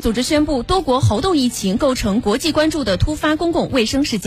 组织宣布，多国猴痘疫情构成国际关注的突发公共卫生事件。